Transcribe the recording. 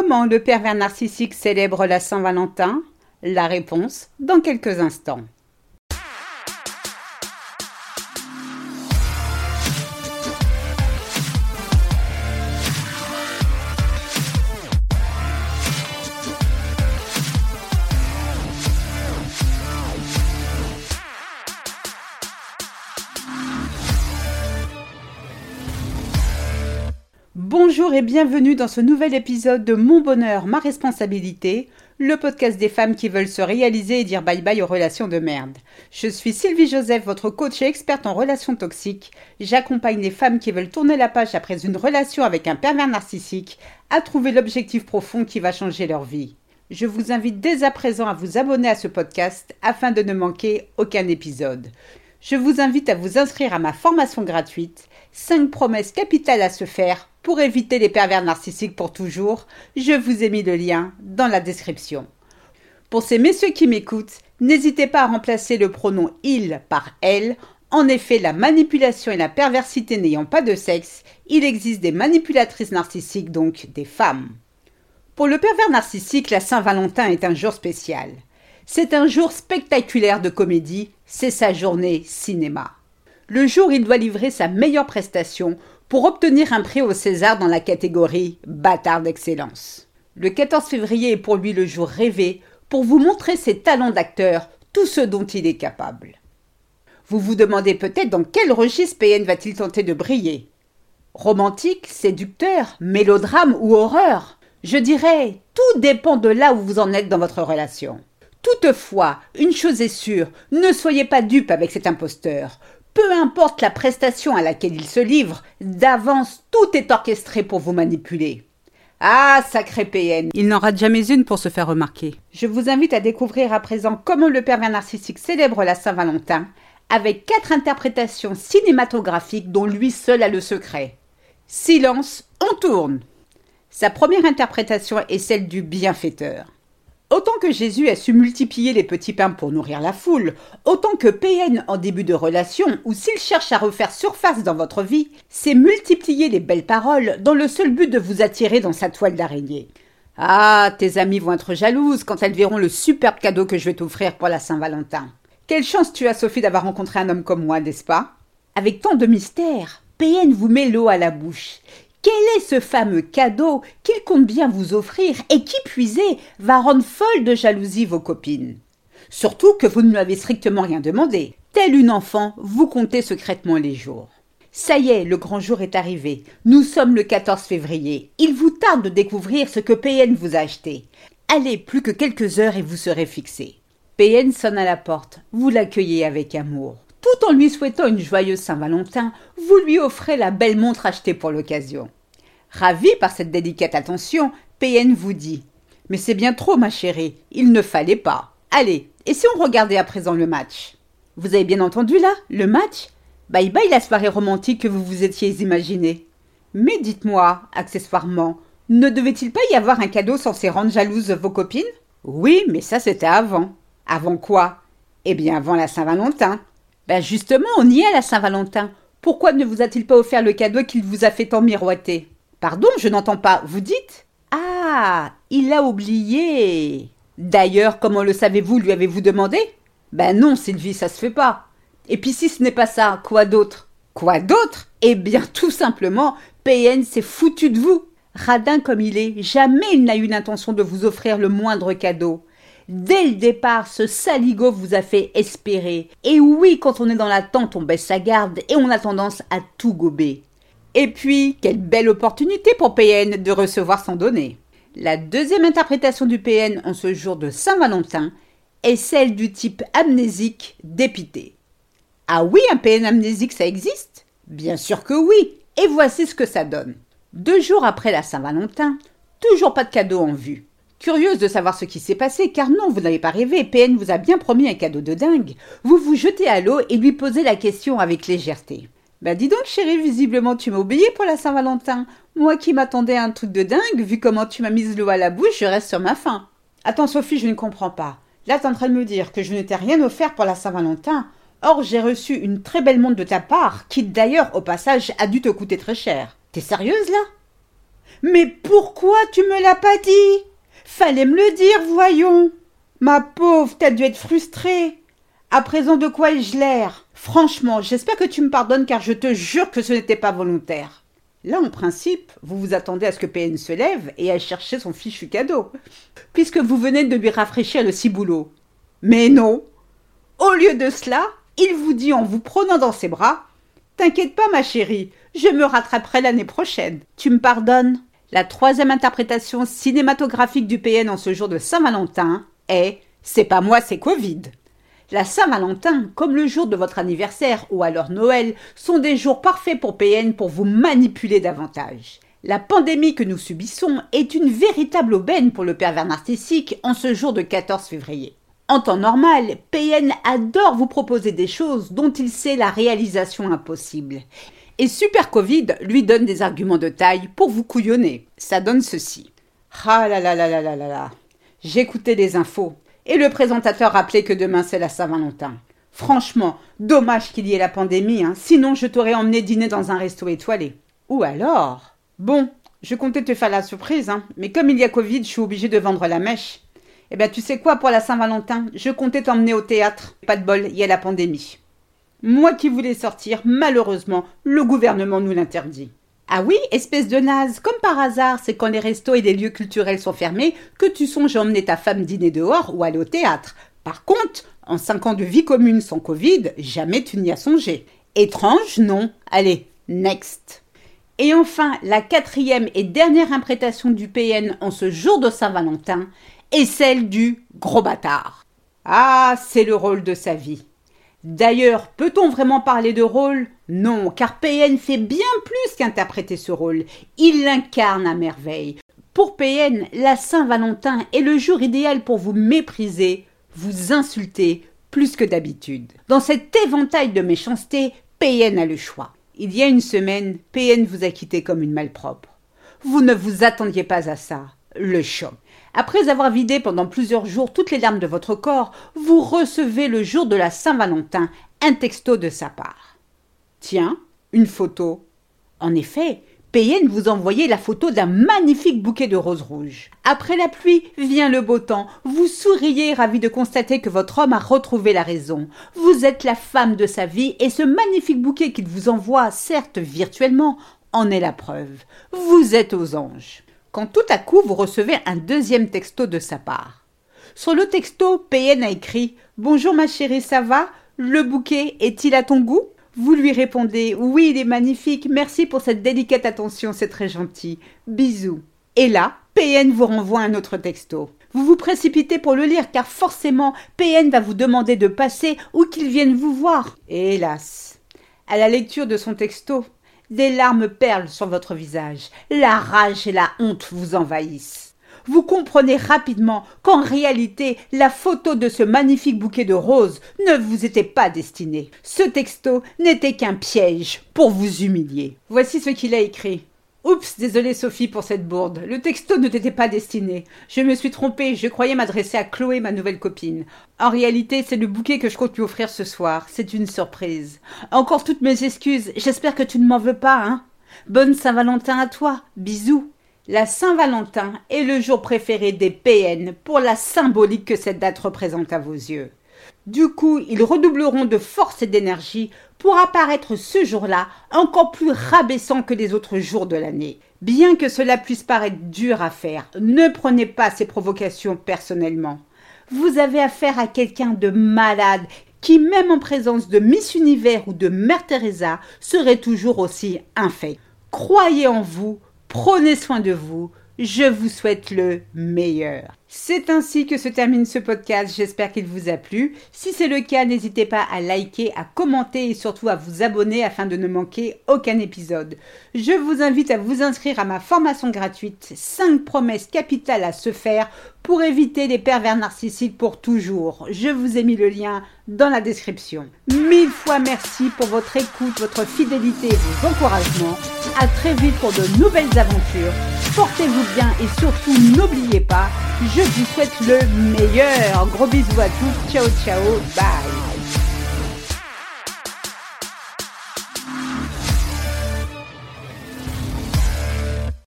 Comment le pervers narcissique célèbre la Saint-Valentin? La réponse dans quelques instants. Bonjour et bienvenue dans ce nouvel épisode de Mon bonheur, ma responsabilité, le podcast des femmes qui veulent se réaliser et dire bye bye aux relations de merde. Je suis Sylvie Joseph, votre coach et experte en relations toxiques. J'accompagne les femmes qui veulent tourner la page après une relation avec un pervers narcissique à trouver l'objectif profond qui va changer leur vie. Je vous invite dès à présent à vous abonner à ce podcast afin de ne manquer aucun épisode. Je vous invite à vous inscrire à ma formation gratuite 5 promesses capitales à se faire pour éviter les pervers narcissiques pour toujours, je vous ai mis le lien dans la description. Pour ces messieurs qui m'écoutent, n'hésitez pas à remplacer le pronom il par elle. En effet, la manipulation et la perversité n'ayant pas de sexe, il existe des manipulatrices narcissiques, donc des femmes. Pour le pervers narcissique, la Saint-Valentin est un jour spécial. C'est un jour spectaculaire de comédie, c'est sa journée cinéma. Le jour où il doit livrer sa meilleure prestation pour obtenir un prix au César dans la catégorie Bâtard d'excellence. Le 14 février est pour lui le jour rêvé pour vous montrer ses talents d'acteur, tout ce dont il est capable. Vous vous demandez peut-être dans quel registre PN va-t-il tenter de briller Romantique, séducteur, mélodrame ou horreur? Je dirais, tout dépend de là où vous en êtes dans votre relation. Toutefois, une chose est sûre, ne soyez pas dupe avec cet imposteur. Peu importe la prestation à laquelle il se livre, d'avance tout est orchestré pour vous manipuler. Ah, sacré PN Il n'en rate jamais une pour se faire remarquer. Je vous invite à découvrir à présent comment le pervers narcissique célèbre la Saint-Valentin, avec quatre interprétations cinématographiques dont lui seul a le secret. Silence, on tourne Sa première interprétation est celle du bienfaiteur. Autant que Jésus a su multiplier les petits pains pour nourrir la foule, autant que PN en début de relation, ou s'il cherche à refaire surface dans votre vie, c'est multiplier les belles paroles dans le seul but de vous attirer dans sa toile d'araignée. Ah, tes amies vont être jalouses quand elles verront le superbe cadeau que je vais t'offrir pour la Saint-Valentin. Quelle chance tu as, Sophie, d'avoir rencontré un homme comme moi, n'est-ce pas? Avec tant de mystère, PN vous met l'eau à la bouche. Quel est ce fameux cadeau compte bien vous offrir et qui, puisé, va rendre folle de jalousie vos copines Surtout que vous ne lui avez strictement rien demandé. Tel une enfant, vous comptez secrètement les jours. Ça y est, le grand jour est arrivé. Nous sommes le 14 février. Il vous tarde de découvrir ce que PN vous a acheté. Allez, plus que quelques heures et vous serez fixé. PN sonne à la porte. Vous l'accueillez avec amour. Tout en lui souhaitant une joyeuse Saint-Valentin, vous lui offrez la belle montre achetée pour l'occasion. Ravi par cette délicate attention, PN vous dit Mais c'est bien trop, ma chérie, il ne fallait pas. Allez, et si on regardait à présent le match? Vous avez bien entendu là, le match? Bye bye la soirée romantique que vous vous étiez imaginée. Mais dites-moi, accessoirement, ne devait-il pas y avoir un cadeau censé rendre jalouses vos copines? Oui, mais ça c'était avant. Avant quoi? Eh bien avant la Saint-Valentin. Ben justement, on y est à la Saint-Valentin. Pourquoi ne vous a-t-il pas offert le cadeau qu'il vous a fait tant miroiter? Pardon, je n'entends pas. Vous dites? Ah, il a oublié. D'ailleurs, comment le savez-vous? Lui avez-vous demandé? Ben non, Sylvie, ça se fait pas. Et puis si ce n'est pas ça, quoi d'autre? Quoi d'autre? Eh bien, tout simplement, PN s'est foutu de vous. Radin comme il est, jamais il n'a eu l'intention de vous offrir le moindre cadeau. Dès le départ, ce saligo vous a fait espérer. Et oui, quand on est dans l'attente, on baisse sa garde et on a tendance à tout gober. Et puis, quelle belle opportunité pour PN de recevoir son donné. La deuxième interprétation du PN en ce jour de Saint-Valentin est celle du type amnésique dépité. Ah oui, un PN amnésique, ça existe? Bien sûr que oui. Et voici ce que ça donne. Deux jours après la Saint-Valentin, toujours pas de cadeau en vue. Curieuse de savoir ce qui s'est passé, car non, vous n'avez pas rêvé, PN vous a bien promis un cadeau de dingue. Vous vous jetez à l'eau et lui posez la question avec légèreté. Bah dis donc chérie, visiblement tu m'as oublié pour la Saint-Valentin. Moi qui m'attendais à un truc de dingue, vu comment tu m'as mise l'eau à la bouche, je reste sur ma faim. Attends Sophie, je ne comprends pas. Là t'es en train de me dire que je ne t'ai rien offert pour la Saint-Valentin. Or j'ai reçu une très belle montre de ta part, qui d'ailleurs au passage a dû te coûter très cher. T'es sérieuse là? Mais pourquoi tu me l'as pas dit? Fallait me le dire, voyons. Ma pauvre, t'as dû être frustrée. À présent, de quoi ai-je l'air? Franchement, j'espère que tu me pardonnes car je te jure que ce n'était pas volontaire. Là, en principe, vous vous attendez à ce que PN se lève et aille chercher son fichu cadeau, puisque vous venez de lui rafraîchir le ciboulot. Mais non Au lieu de cela, il vous dit en vous prenant dans ses bras T'inquiète pas, ma chérie, je me rattraperai l'année prochaine. Tu me pardonnes La troisième interprétation cinématographique du PN en ce jour de Saint-Valentin est C'est pas moi, c'est Covid. La Saint-Valentin, comme le jour de votre anniversaire ou alors Noël, sont des jours parfaits pour PN pour vous manipuler davantage. La pandémie que nous subissons est une véritable aubaine pour le pervers narcissique en ce jour de 14 février. En temps normal, PN adore vous proposer des choses dont il sait la réalisation impossible. Et Super Covid lui donne des arguments de taille pour vous couillonner. Ça donne ceci. Ah là là là là là là là. J'écoutais les infos et le présentateur rappelait que demain c'est la Saint-Valentin. Franchement, dommage qu'il y ait la pandémie, hein. sinon je t'aurais emmené dîner dans un resto étoilé. Ou alors Bon, je comptais te faire la surprise, hein, mais comme il y a Covid, je suis obligé de vendre la mèche. Eh bien, tu sais quoi, pour la Saint-Valentin, je comptais t'emmener au théâtre. Pas de bol, il y a la pandémie. Moi qui voulais sortir, malheureusement, le gouvernement nous l'interdit. Ah oui, espèce de naze, comme par hasard, c'est quand les restos et les lieux culturels sont fermés que tu songes à emmener ta femme dîner dehors ou aller au théâtre. Par contre, en cinq ans de vie commune sans Covid, jamais tu n'y as songé. Étrange, non? Allez, next. Et enfin, la quatrième et dernière imprétation du PN en ce jour de Saint-Valentin est celle du gros bâtard. Ah, c'est le rôle de sa vie. D'ailleurs, peut-on vraiment parler de rôle Non, car PN fait bien plus qu'interpréter ce rôle. Il l'incarne à merveille. Pour PN, la Saint-Valentin est le jour idéal pour vous mépriser, vous insulter plus que d'habitude. Dans cet éventail de méchanceté, PN a le choix. Il y a une semaine, PN vous a quitté comme une malpropre. Vous ne vous attendiez pas à ça. Le choc. Après avoir vidé pendant plusieurs jours toutes les larmes de votre corps, vous recevez le jour de la Saint-Valentin un texto de sa part. Tiens, une photo. En effet, PN vous envoyait la photo d'un magnifique bouquet de roses rouges. Après la pluie vient le beau temps. Vous souriez ravi de constater que votre homme a retrouvé la raison. Vous êtes la femme de sa vie et ce magnifique bouquet qu'il vous envoie, certes virtuellement, en est la preuve. Vous êtes aux anges quand tout à coup vous recevez un deuxième texto de sa part. Sur le texto, PN a écrit Bonjour ma chérie, ça va? Le bouquet est-il à ton goût? Vous lui répondez Oui, il est magnifique, merci pour cette délicate attention, c'est très gentil. Bisous. Et là, PN vous renvoie un autre texto. Vous vous précipitez pour le lire car forcément PN va vous demander de passer ou qu'il vienne vous voir. hélas, à la lecture de son texto, des larmes perlent sur votre visage. La rage et la honte vous envahissent. Vous comprenez rapidement qu'en réalité, la photo de ce magnifique bouquet de roses ne vous était pas destinée. Ce texto n'était qu'un piège pour vous humilier. Voici ce qu'il a écrit. Oups, désolé Sophie pour cette bourde. Le texto ne t'était pas destiné. Je me suis trompée, je croyais m'adresser à Chloé, ma nouvelle copine. En réalité, c'est le bouquet que je compte lui offrir ce soir. C'est une surprise. Encore toutes mes excuses. J'espère que tu ne m'en veux pas, hein. Bonne Saint-Valentin à toi. Bisous. La Saint-Valentin est le jour préféré des PN pour la symbolique que cette date représente à vos yeux. Du coup, ils redoubleront de force et d'énergie pour apparaître ce jour-là encore plus rabaissant que les autres jours de l'année. Bien que cela puisse paraître dur à faire, ne prenez pas ces provocations personnellement. Vous avez affaire à quelqu'un de malade qui, même en présence de Miss Univers ou de Mère Teresa, serait toujours aussi infect. Croyez en vous, prenez soin de vous, je vous souhaite le meilleur. C'est ainsi que se termine ce podcast, j'espère qu'il vous a plu. Si c'est le cas, n'hésitez pas à liker, à commenter et surtout à vous abonner afin de ne manquer aucun épisode. Je vous invite à vous inscrire à ma formation gratuite 5 promesses capitales à se faire pour éviter les pervers narcissiques pour toujours. Je vous ai mis le lien dans la description. Mille fois merci pour votre écoute, votre fidélité et vos encouragements. À très vite pour de nouvelles aventures. Portez-vous bien et surtout n'oubliez pas, je vous souhaite le meilleur. Gros bisous à tous. Ciao, ciao. Bye.